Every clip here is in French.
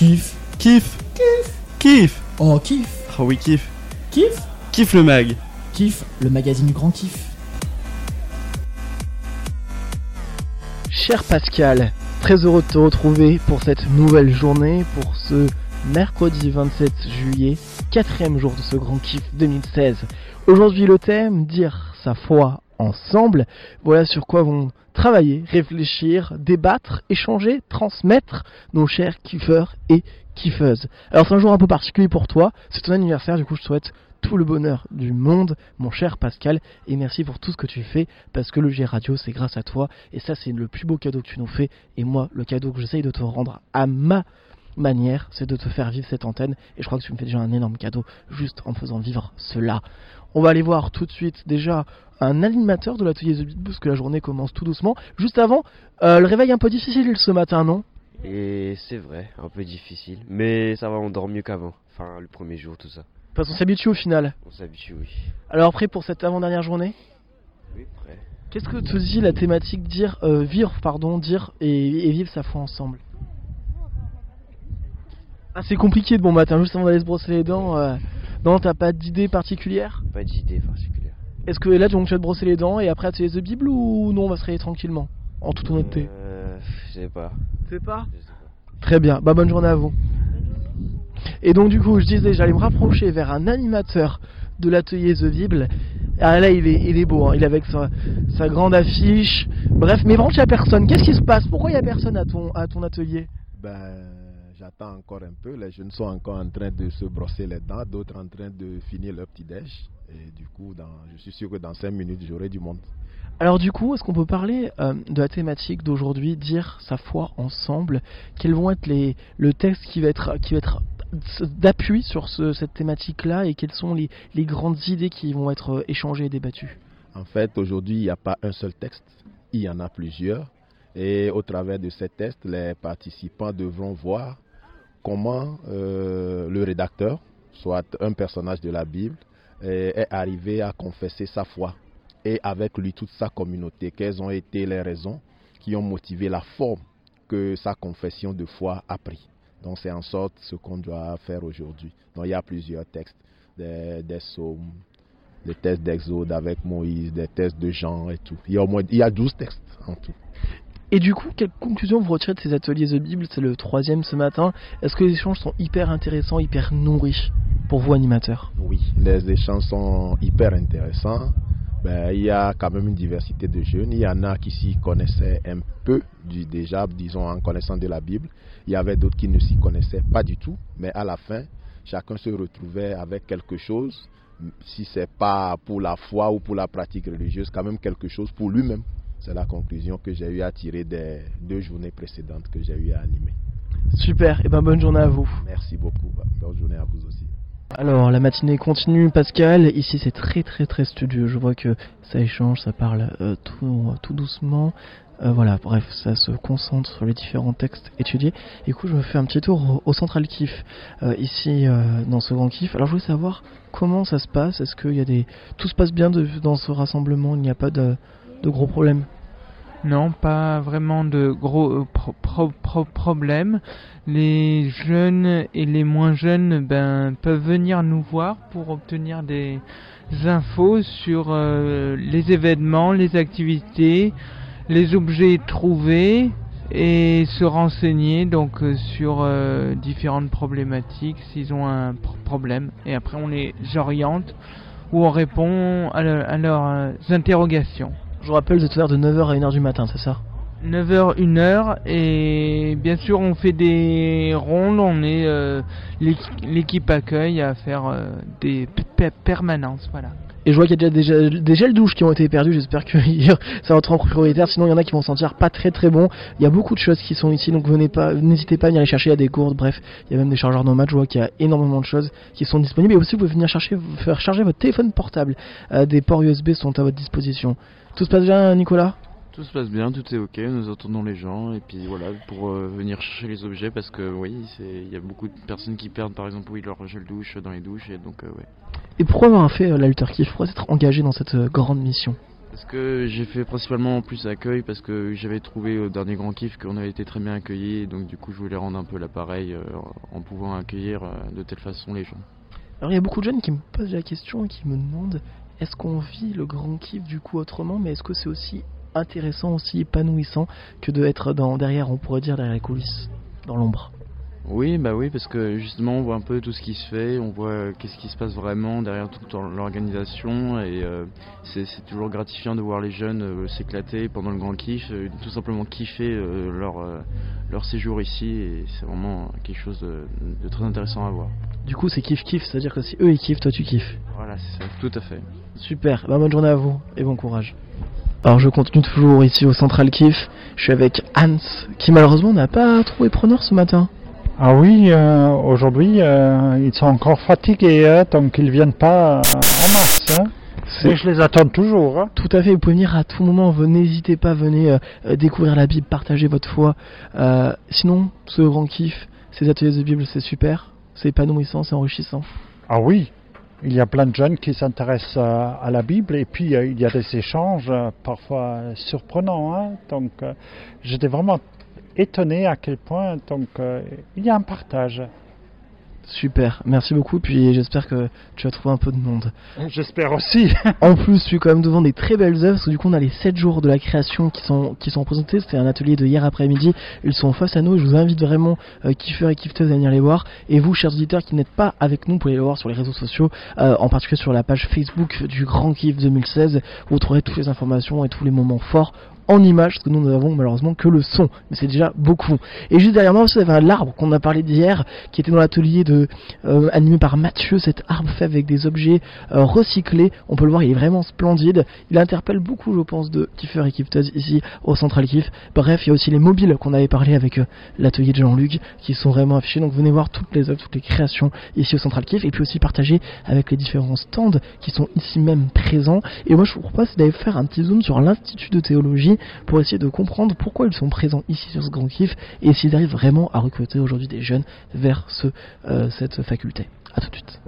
Kiff. Kiff. Kiff. Kiff. Oh, kiff. Oh oui, kiff. Kiff. Kiff le mag. Kiff, le magazine du grand kiff. Cher Pascal, très heureux de te retrouver pour cette nouvelle journée, pour ce mercredi 27 juillet, quatrième jour de ce grand kiff 2016. Aujourd'hui le thème, dire sa foi ensemble. Voilà sur quoi vont travailler, réfléchir, débattre, échanger, transmettre nos chers kiffeurs et kiffeuses. Alors c'est un jour un peu particulier pour toi, c'est ton anniversaire, du coup je te souhaite tout le bonheur du monde, mon cher Pascal, et merci pour tout ce que tu fais, parce que le G Radio, c'est grâce à toi, et ça, c'est le plus beau cadeau que tu nous fais, et moi, le cadeau que j'essaye de te rendre à ma manière, c'est de te faire vivre cette antenne, et je crois que tu me fais déjà un énorme cadeau, juste en me faisant vivre cela. On va aller voir tout de suite, déjà, un animateur de l'atelier The Beat Boost, que la journée commence tout doucement. Juste avant, euh, le réveil un peu difficile ce matin, non? Et c'est vrai, un peu difficile. Mais ça va, on dort mieux qu'avant. Enfin, le premier jour, tout ça. Parce qu'on s'habitue au final. On s'habitue, oui. Alors après, pour cette avant-dernière journée? Oui, prêt. Qu'est-ce que te dit la thématique dire euh, vivre pardon dire et, et vivre sa foi ensemble? Ah c'est compliqué de bon matin juste avant d'aller se brosser les dents. euh, non t'as pas d'idée particulière? Pas d'idée particulière. Est-ce que là donc tu vas te brosser les dents et après atelier The Bible ou non on va se réveiller tranquillement En toute honnêteté? Euh, je sais pas. Tu sais pas? Je sais pas. Très bien, bah bonne journée à vous. Et donc du coup je disais j'allais me rapprocher vers un animateur de l'atelier The Bible. Ah là il est, il est beau, hein. il est avec sa, sa grande affiche. Bref, mais vraiment il y a personne. Qu'est-ce qui se passe? Pourquoi il y a personne à ton, à ton atelier? Ben, j'attends encore un peu. Les jeunes sont encore en train de se brosser les dents, d'autres en train de finir leur petit déj. Et du coup, dans, je suis sûr que dans 5 minutes, j'aurai du monde. Alors du coup, est-ce qu'on peut parler euh, de la thématique d'aujourd'hui, dire sa foi ensemble? Quels vont être les, le texte qui va être, qui va être d'appui sur ce- cette thématique-là? Et quelles sont les, les grandes idées qui vont être euh, échangées et débattues? En fait, aujourd'hui, il n'y a pas un seul texte, il y en a plusieurs. Et au travers de ces tests, les participants devront voir comment euh, le rédacteur, soit un personnage de la Bible, est est arrivé à confesser sa foi. Et avec lui toute sa communauté, quelles ont été les raisons qui ont motivé la forme que sa confession de foi a pris? Donc c'est en sorte ce qu'on doit faire aujourd'hui. Donc il y a plusieurs textes, des, des psaumes, des tests d'Exode avec Moïse, des tests de Jean et tout. Il y a au moins il y a 12 textes en tout. Et du coup, quelle conclusion vous retirez de ces ateliers The Bible? C'est le troisième ce matin. Est-ce que les échanges sont hyper intéressants, hyper nourris pour vous animateurs? Oui, les échanges sont hyper intéressants. Ben, il y a quand même une diversité de jeunes. Il y en a qui s'y connaissaient un peu du, déjà, disons, en connaissant de la Bible. Il y avait d'autres qui ne s'y connaissaient pas du tout. Mais à la fin, chacun se retrouvait avec quelque chose. Si c'est pas pour la foi ou pour la pratique religieuse, quand même quelque chose pour lui-même. C'est la conclusion que j'ai eu à tirer des deux journées précédentes que j'ai eu à animer. Super, et ben bonne journée à vous. Merci beaucoup. Bonne journée à vous aussi. Alors, la matinée continue, Pascal. Ici, c'est très très très studieux. Je vois que ça échange, ça parle euh, tout, tout doucement. Euh, voilà, bref, ça se concentre sur les différents textes étudiés. Et du coup, je me fais un petit tour au, au Central Kiff, euh, ici dans ce grand kiff. Alors, je voulais savoir comment ça se passe. Est-ce qu'il y a des. Tout se passe bien de- dans ce rassemblement? Il n'y a pas de, de gros problèmes Non, pas vraiment de gros euh, pro- pro- pro- problèmes. Les jeunes et les moins jeunes ben, peuvent venir nous voir pour obtenir des infos sur euh, les événements, les activités, les objets trouvés et se renseigner donc euh, sur différentes problématiques s'ils ont un pro- problème. Et après on les oriente ou on répond à, leur- à leurs interrogations. Je vous rappelle, vous êtes ouvert de 9h à 1h du matin, c'est ça? 9h, 1h et bien sûr on fait des rondes, on est euh, l'équ- l'équipe accueil à faire euh, des permanences, voilà. Et je vois qu'il y a déjà des, gels- douches qui ont été perdus. J'espère que ça va être en prioritaire. Sinon, il y en a qui vont sentir pas très très bon. Il y a beaucoup de choses qui sont ici, donc n'hésitez pas à venir les chercher. Il y a des gourdes, bref, il y a même des chargeurs nomades. Je vois qu'il y a énormément de choses qui sont disponibles. Et aussi, vous pouvez venir chercher, faire charger votre téléphone portable. Euh, des ports USB sont à votre disposition. Tout se passe bien, Nicolas? Tout se passe bien, tout est ok, nous entendons les gens et puis voilà pour euh, venir chercher les objets parce que oui, il y a beaucoup de personnes qui perdent par exemple oui, leur gel douche dans les douches et donc euh, ouais. Et pourquoi avoir fait euh, l'Alter Kiff Pourquoi s'être engagé dans cette euh, grande mission? Parce que j'ai fait principalement plus accueil parce que j'avais trouvé au dernier Grand Kiff qu'on avait été très bien accueillis. Donc du coup je voulais rendre un peu l'appareil euh, en pouvant accueillir de telle façon les gens. Alors il y a beaucoup de jeunes qui me posent la question et qui me demandent est-ce qu'on vit le grand kiff du coup autrement, mais est-ce que c'est aussi intéressant, aussi épanouissant que de être dans, derrière, on pourrait dire derrière les coulisses, dans l'ombre Oui, bah oui, parce que justement on voit un peu tout ce qui se fait, on voit euh, qu'est-ce qui se passe vraiment derrière toute l'organisation et euh, c'est toujours gratifiant de voir les jeunes euh, s'éclater pendant le grand kiff, euh, tout simplement kiffer leur, leur séjour ici et c'est vraiment quelque chose de, de très intéressant à voir. Du coup c'est kiff kiff, c'est-à-dire que si eux ils kiffent, toi tu kiffes. Voilà, c'est ça, tout à fait. Super, bah, bonne journée à vous et bon courage. Alors je continue toujours ici au Central Kiff, je suis avec Hans qui malheureusement n'a pas trouvé preneur ce matin. Ah oui, euh, aujourd'hui, euh, ils sont encore fatigués, hein, donc ils viennent pas euh, en masse. Hein. Mais je les attends toujours. Hein. Tout à fait, vous pouvez venir à tout moment, n'hésitez pas, venez découvrir la Bible, partager votre foi. Sinon, ce grand kiff, ces ateliers de Bible, c'est super, c'est épanouissant, c'est enrichissant. Ah oui, il y a plein de jeunes qui s'intéressent euh, à la Bible et puis euh, il y a des échanges euh, parfois surprenants. Hein, donc j'étais vraiment étonné à quel point donc il y a un partage. Super, merci beaucoup, puis j'espère que tu vas trouver un peu de monde. J'espère aussi. En plus, je suis quand même devant des très belles œuvres, parce que du coup, on a les 7 jours de la création qui sont, qui sont présentés. C'était un atelier de hier après-midi. Ils sont face à nous. Je vous invite vraiment, euh, kiffeurs et kiffeuses, à venir les voir. Et vous, chers auditeurs qui n'êtes pas avec nous, vous pouvez les voir sur les réseaux sociaux, euh, en particulier sur la page Facebook du Grand Kiff 2016, où vous trouverez toutes les informations et tous les moments forts en images, parce que nous n'avons malheureusement que le son, mais c'est déjà beaucoup. Et juste derrière moi y avait un arbre qu'on a parlé d'hier, qui était dans l'atelier de euh, animé par Mathieu, cet arbre fait avec des objets euh, recyclés. On peut le voir, il est vraiment splendide. Il interpelle beaucoup, je pense, de kiffeurs et kiffeuses ici au Central Kiff. Bref, il y a aussi les mobiles qu'on avait parlé avec euh, l'atelier de Jean-Luc, qui sont vraiment affichés. Donc venez voir toutes les œuvres, toutes les créations ici au Central Kiff, et puis aussi partager avec les différents stands qui sont ici même présents. Et moi, je vous propose d'aller faire un petit zoom sur l'Institut de théologie pour essayer de comprendre pourquoi ils sont présents ici sur ce grand kiff et essayer d'arriver vraiment à recruter aujourd'hui des jeunes vers euh, cette faculté. A tout de suite.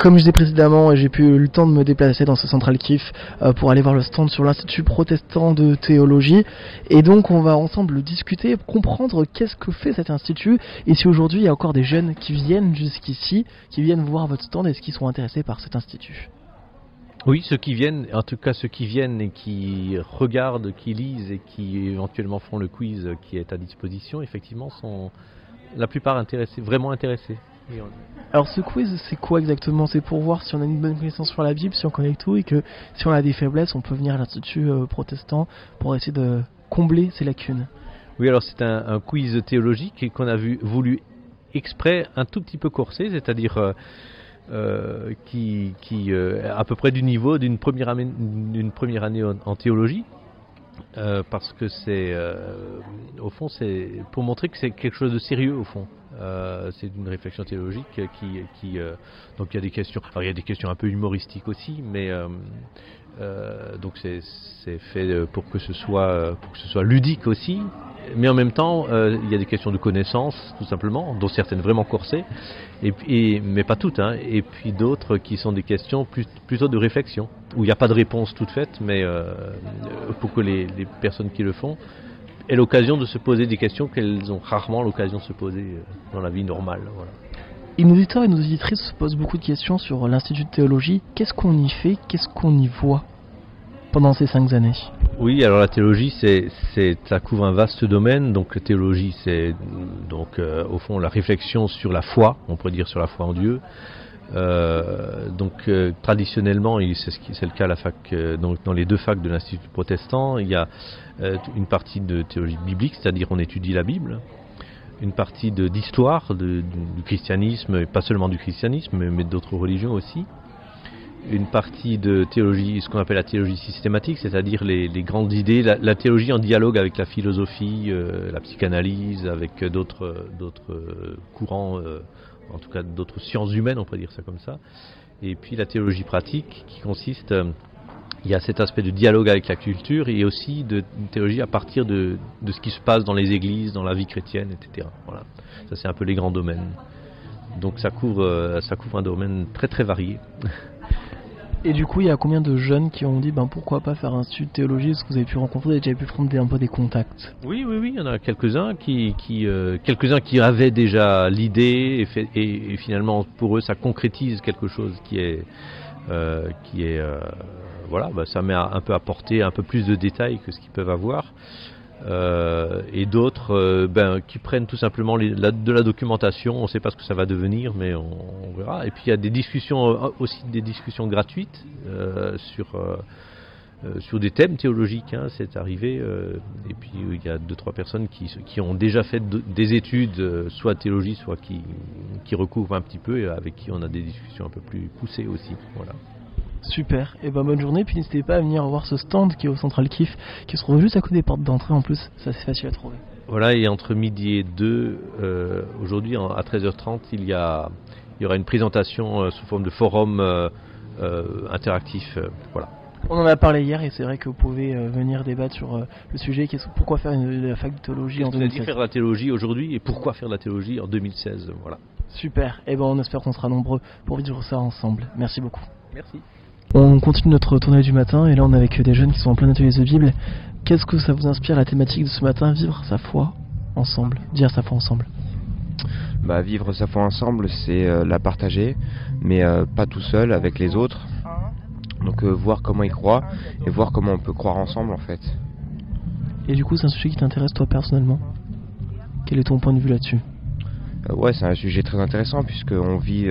Comme je disais précédemment, j'ai pu le temps de me déplacer dans ce central kiff euh, pour aller voir le stand sur l'Institut protestant de théologie. Et donc on va ensemble discuter, comprendre qu'est-ce que fait cet institut et si aujourd'hui il y a encore des jeunes qui viennent jusqu'ici, qui viennent voir votre stand et ce qui sont intéressés par cet institut. Oui, ceux qui viennent, en tout cas ceux qui viennent et qui regardent, qui lisent et qui éventuellement font le quiz qui est à disposition, effectivement, sont la plupart intéressés, vraiment intéressés. Alors ce quiz c'est quoi exactement? C'est pour voir si on a une bonne connaissance sur la Bible, si on connaît tout et que si on a des faiblesses on peut venir à l'Institut euh, protestant pour essayer de combler ces lacunes. Oui, alors c'est un, un quiz théologique qu'on a vu, voulu exprès un tout petit peu corsé, c'est-à-dire euh, qui, qui euh, à peu près du niveau d'une première, année- première année en théologie. Euh, parce que c'est, euh, au fond, c'est pour montrer que c'est quelque chose de sérieux au fond. Euh, c'est une réflexion théologique qui, donc il y a des questions, alors il y a des questions un peu humoristiques aussi, mais donc c'est fait pour que ce soit pour que ce soit ludique aussi, mais en même temps il y a des questions de connaissance tout simplement, dont certaines vraiment corsées, mais pas toutes, hein, et puis d'autres qui sont des questions plutôt de réflexion, où il n'y a pas de réponse toute faite, mais euh, pour que les, les personnes qui le font aient l'occasion de se poser des questions qu'elles ont rarement l'occasion de se poser euh, dans la vie normale. Voilà. Et nos auditeurs et nos auditrices se posent beaucoup de questions sur l'Institut de théologie. Qu'est-ce qu'on y fait? Qu'est-ce qu'on y voit pendant ces cinq années? Oui, alors la théologie, c'est, ça couvre un vaste domaine. Donc la théologie, c'est donc euh, au fond la réflexion sur la foi, on pourrait dire sur la foi en Dieu. Euh, donc euh, traditionnellement, c'est, le cas euh, dans les deux facs de l'Institut protestant, il y a une partie de théologie biblique, c'est-à-dire on étudie la Bible, une partie d'histoire du, christianisme, et pas seulement du christianisme, mais, d'autres religions aussi. Une partie de théologie, ce qu'on appelle la théologie systématique, c'est-à-dire les, grandes idées, la, la théologie en dialogue avec la philosophie, la psychanalyse, avec d'autres courants, en tout cas d'autres sciences humaines, on pourrait dire ça comme ça. Et puis la théologie pratique, qui consiste, euh, il y a cet aspect de dialogue avec la culture et aussi de une théologie à partir de, de ce qui se passe dans les églises, dans la vie chrétienne, etc. Voilà, ça c'est un peu les grands domaines. Donc ça couvre, euh, ça couvre un domaine très très varié. Et du coup, il y a combien de jeunes qui ont dit ben pourquoi pas faire un institut de théologie Est-ce que vous avez pu rencontrer, déjà pu fonder un peu des contacts Oui, oui, oui, il y en a quelques-uns qui, euh, quelques-uns qui avaient déjà l'idée et, et- finalement pour eux ça concrétise quelque chose qui est, euh, qui est, euh, voilà, bah, ça met un peu à porter un peu plus de détails que ce qu'ils peuvent avoir. Euh, et d'autres euh, ben, qui prennent tout simplement les- la- de la documentation, on ne sait pas ce que ça va devenir, mais on, verra. Et puis il y a des discussions, euh, aussi des discussions gratuites sur, sur des thèmes théologiques, hein, c'est arrivé. et puis il y a deux trois personnes qui, qui ont déjà fait de- des études, soit théologie, soit qui, qui recouvrent un petit peu, et avec qui on a des discussions un peu plus poussées aussi. Voilà. Super, et ben bonne journée, puis n'hésitez pas à venir voir ce stand qui est au Central Kiff, qui se trouve juste à côté des portes d'entrée en plus, ça c'est facile à trouver. Voilà, et entre midi et deux, euh, aujourd'hui à 13h30, il y, a, il y aura une présentation euh, sous forme de forum euh, interactif. voilà. On en a parlé hier et c'est vrai que vous pouvez venir débattre sur le sujet qui est pourquoi faire une, la fac de théologie en Qu'est-ce que ça dit 2016. faire la théologie aujourd'hui et pourquoi faire de la théologie en 2016 Voilà. Super, et ben on espère qu'on sera nombreux pour vivre ça ensemble. Merci beaucoup. Merci. On continue notre tournée du matin et là on est avec des jeunes qui sont en plein atelier de Bible. Qu'est-ce que ça vous inspire la thématique de ce matin Vivre sa foi ensemble, dire sa foi ensemble? Bah, vivre sa foi ensemble, c'est euh, la partager, mais euh, pas tout seul, avec les autres. Donc euh, voir comment ils croient et voir comment on peut croire ensemble en fait. Et du coup c'est un sujet qui t'intéresse toi personnellement? Quel est ton point de vue là-dessus? Ouais, c'est un sujet très intéressant puisque on vit,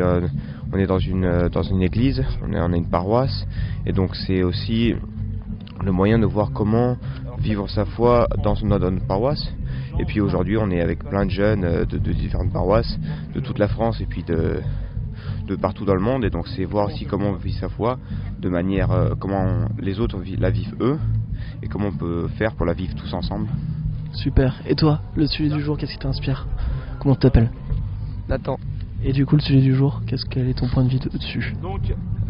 on est dans une euh, dans une église, on, est, on a une paroisse, et donc c'est aussi le moyen de voir comment vivre sa foi dans une, dans une paroisse. Et puis aujourd'hui, on est avec plein de jeunes euh, de, de différentes paroisses, de toute la France et puis de de partout dans le monde. Et donc c'est voir aussi comment on vit sa foi, de manière euh, comment les autres la vivent eux, et comment on peut faire pour la vivre tous ensemble. Super. Et toi, le sujet du jour, qu'est-ce qui t'inspire? Comment tu t'appelles Nathan. Et du coup le sujet du jour, qu'est-ce quel est ton point de vue de- dessus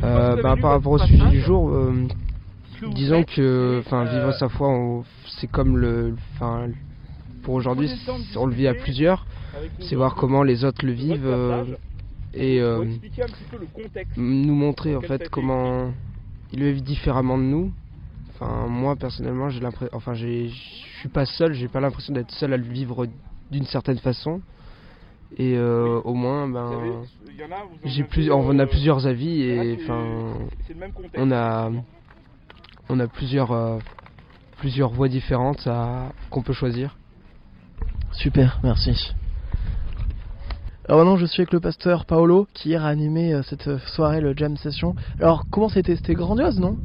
Euh, bah, par rapport au sujet du jour, euh, disons que enfin vivre sa foi, c'est comme le, enfin pour aujourd'hui, on le vit à plusieurs. C'est voir comment les autres le vivent euh, et euh, nous montrer en fait comment ils le vivent différemment de nous. Enfin moi personnellement, j'ai l'impression, enfin je suis pas seul, j'ai pas l'impression d'être seul à le vivre d'une certaine façon. Et euh, au moins, ben, j'ai plus, on a plusieurs avis et enfin, on a, on a plusieurs, euh, plusieurs voies différentes à- qu'on peut choisir. Super, merci. Alors maintenant je suis avec le pasteur Paolo qui hier a animé euh, cette soirée, le jam session. Alors comment c'était? C'était grandiose, non?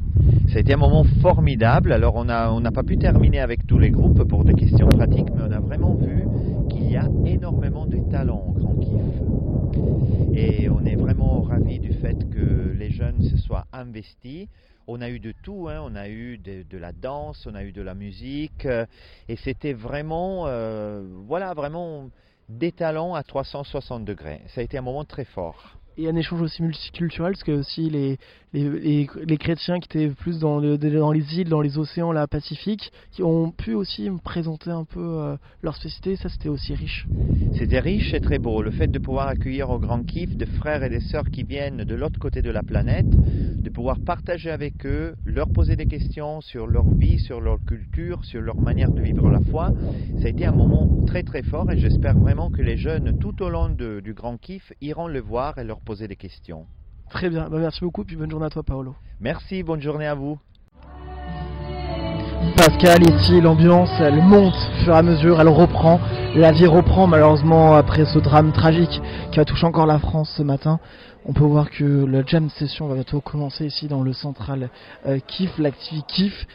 Ça a été un moment formidable. Alors on a- on n'a pas pu terminer avec tous les groupes pour des questions pratiques, mais on a vraiment vu Et on est vraiment ravis du fait que les jeunes se soient investis. On a eu de tout, hein. on a eu de, de la danse, on a eu de la musique, euh, et c'était vraiment, euh, voilà, vraiment des talents à 360 degrés. Ça a été un moment très fort. Et un échange aussi multiculturel, parce que aussi les, les, les, chrétiens qui étaient plus dans, le, dans les îles, dans les océans là, pacifiques, qui ont pu aussi me présenter un peu euh, leur spécificité, ça c'était aussi riche. C'était riche et très beau. Le fait de pouvoir accueillir au Grand Kiff des frères et des sœurs qui viennent de l'autre côté de la planète, de pouvoir partager avec eux, leur poser des questions sur leur vie, sur leur culture, sur leur manière de vivre la foi, ça a été un moment très très fort et j'espère vraiment que les jeunes tout au long du Grand Kiff iront le voir et leur poser des questions. Très bien, bah, merci beaucoup, puis bonne journée à toi Paolo. Merci, bonne journée à vous. Pascal, ici, l'ambiance, elle monte au fur et à mesure, elle reprend. La vie reprend malheureusement après ce drame tragique qui a touché encore la France ce matin. On peut voir que la jam session va bientôt commencer ici dans le central euh, Kiff, l'activité Kiff.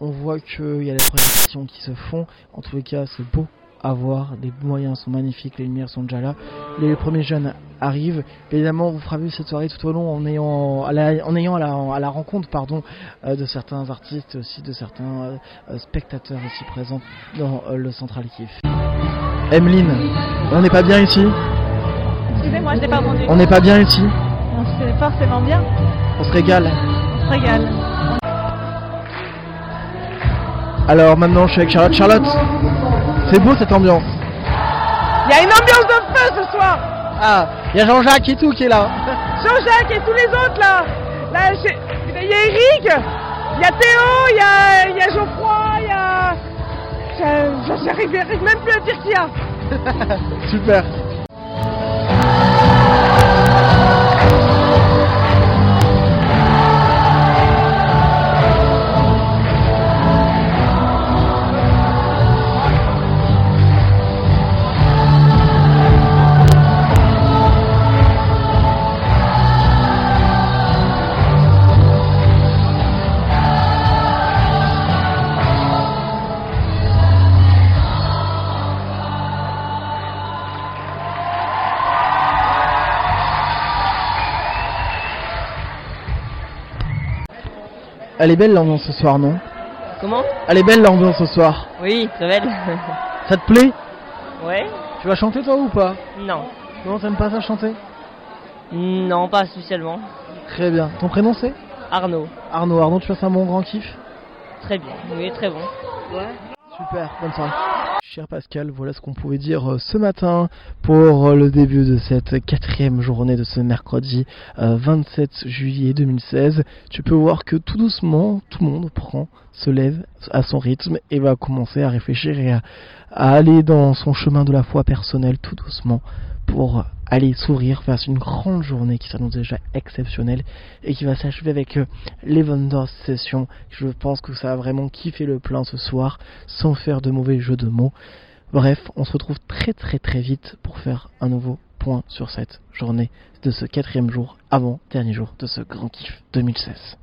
On voit qu'il y a des projections qui se font. En tous les cas, c'est beau à voir. Les moyens sont magnifiques, les lumières sont déjà là. Les premiers jeunes arrivent. Évidemment, on vous fera vivre cette soirée tout au long en ayant à la, en ayant à la, à la rencontre pardon, euh, de certains artistes, aussi de certains euh, euh, spectateurs ici présents dans euh, le Central Kiff. Emeline, on n'est pas bien ici? Excusez-moi, je n'ai pas entendu. On n'est pas bien ici? On c'est forcément bien. On se régale On se régale. Alors maintenant, je suis avec Charlotte. Charlotte, c'est beau cette ambiance. Il y a une ambiance de feu ce soir. Ah, il y a Jean-Jacques et tout qui est là. Jean-Jacques et tous les autres là. Là, il y a Eric, il y a Théo, il y a, il y a Geoffroy, il y a. J'arrive même plus à dire qui y a. Super. Elle est belle l'ambiance ce soir, non Comment Elle est belle l'ambiance ce soir. Oui, très belle. Ça te plaît ouais Tu vas chanter toi ou pas Non. Non, t'aimes pas ça chanter Non, pas spécialement. Très bien. Ton prénom c'est Arnaud. Arnaud. Arnaud, tu passes un bon grand kiff Très bien. Oui, très bon. Ouais. Super, bonne soirée. Cher Pascal, voilà ce qu'on pouvait dire euh, ce matin pour euh, le début de cette quatrième journée de ce mercredi euh, 27 juillet 2016. Tu peux voir que tout doucement, tout le monde prend, se lève à son rythme et va commencer à réfléchir et à aller dans son chemin de la foi personnelle tout doucement pour aller s'ouvrir vers une grande journée qui s'annonce déjà exceptionnelle et qui va s'achever avec euh, les Vendors Sessions. Je pense que ça a vraiment kiffé le plein ce soir sans faire de mauvais jeux de mots. Bref, on se retrouve très très très vite pour faire un nouveau point sur cette journée de ce quatrième jour avant dernier jour de ce grand kiff 2016.